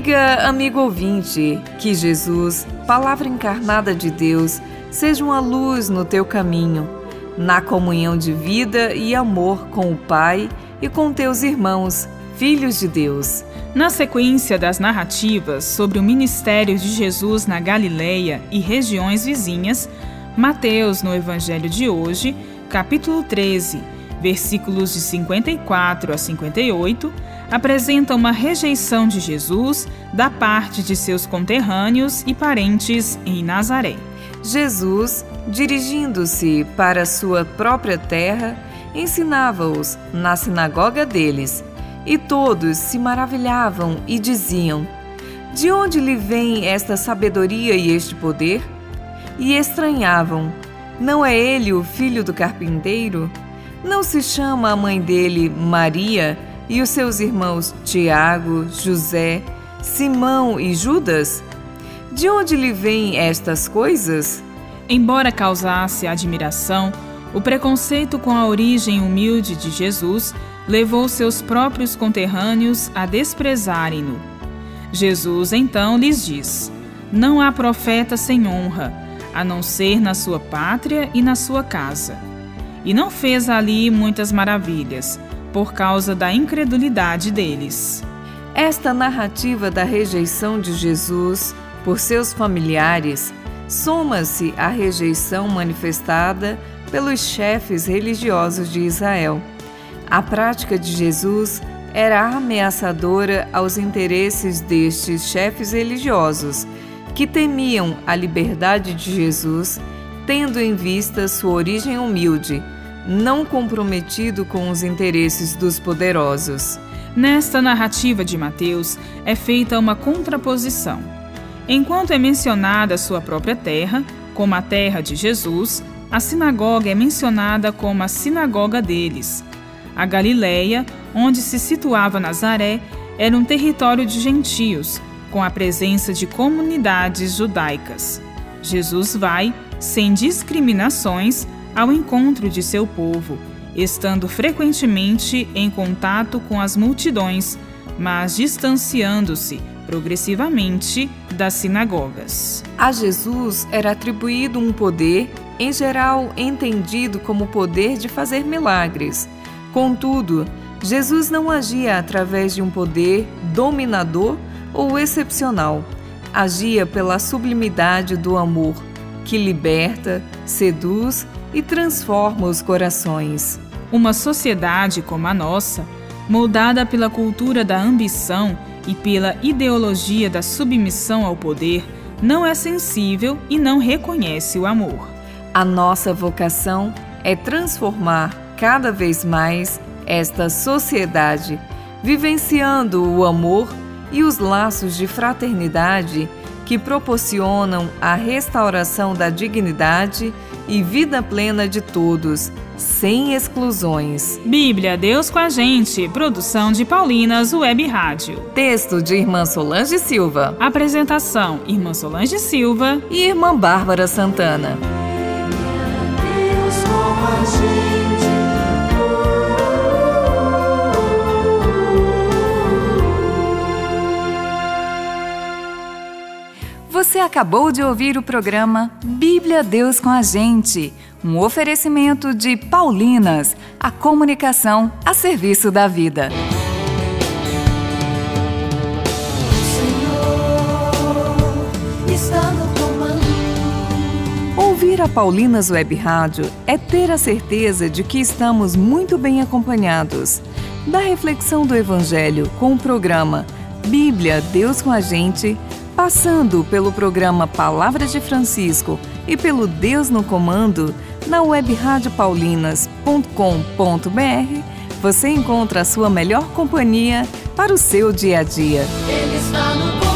dia, amigo ouvinte. Que Jesus, palavra encarnada de Deus, seja uma luz no teu caminho, na comunhão de vida e amor com o Pai e com teus irmãos, filhos de Deus. Na sequência das narrativas sobre o ministério de Jesus na Galileia e regiões vizinhas, Mateus, no Evangelho de hoje, capítulo 13, versículos de 54 a 58, apresenta uma rejeição de Jesus da parte de seus conterrâneos e parentes em Nazaré. Jesus, dirigindo-se para sua própria terra, ensinava-os na sinagoga deles, e todos se maravilhavam e diziam: De onde lhe vem esta sabedoria e este poder? E estranhavam: Não é ele o filho do carpinteiro? Não se chama a mãe dele Maria? E os seus irmãos Tiago, José, Simão e Judas? De onde lhe vêm estas coisas? Embora causasse admiração, o preconceito com a origem humilde de Jesus levou seus próprios conterrâneos a desprezarem-no. Jesus então lhes diz: Não há profeta sem honra, a não ser na sua pátria e na sua casa. E não fez ali muitas maravilhas, por causa da incredulidade deles. Esta narrativa da rejeição de Jesus por seus familiares soma-se à rejeição manifestada pelos chefes religiosos de Israel. A prática de Jesus era ameaçadora aos interesses destes chefes religiosos, que temiam a liberdade de Jesus, tendo em vista sua origem humilde não comprometido com os interesses dos poderosos. Nesta narrativa de Mateus é feita uma contraposição. Enquanto é mencionada sua própria terra, como a terra de Jesus, a sinagoga é mencionada como a sinagoga deles. A Galileia, onde se situava Nazaré, era um território de gentios, com a presença de comunidades judaicas. Jesus vai, sem discriminações, ao encontro de seu povo, estando frequentemente em contato com as multidões, mas distanciando-se progressivamente das sinagogas. A Jesus era atribuído um poder, em geral entendido como poder de fazer milagres. Contudo, Jesus não agia através de um poder dominador ou excepcional. Agia pela sublimidade do amor, que liberta, seduz e transforma os corações. Uma sociedade como a nossa, moldada pela cultura da ambição e pela ideologia da submissão ao poder, não é sensível e não reconhece o amor. A nossa vocação é transformar cada vez mais esta sociedade, vivenciando o amor e os laços de fraternidade que proporcionam a restauração da dignidade e vida plena de todos, sem exclusões. Bíblia, Deus com a gente. Produção de Paulinas Web Rádio. Texto de Irmã Solange Silva. Apresentação: Irmã Solange Silva e Irmã Bárbara Santana. Deus com a gente. Você acabou de ouvir o programa Bíblia Deus com a Gente, um oferecimento de Paulinas, a comunicação a serviço da vida. Ouvir a Paulinas Web Rádio é ter a certeza de que estamos muito bem acompanhados. Da reflexão do Evangelho com o programa Bíblia Deus com a Gente Passando pelo programa Palavras de Francisco e pelo Deus no Comando, na web radiopaulinas.com.br, você encontra a sua melhor companhia para o seu dia a dia. Ele está no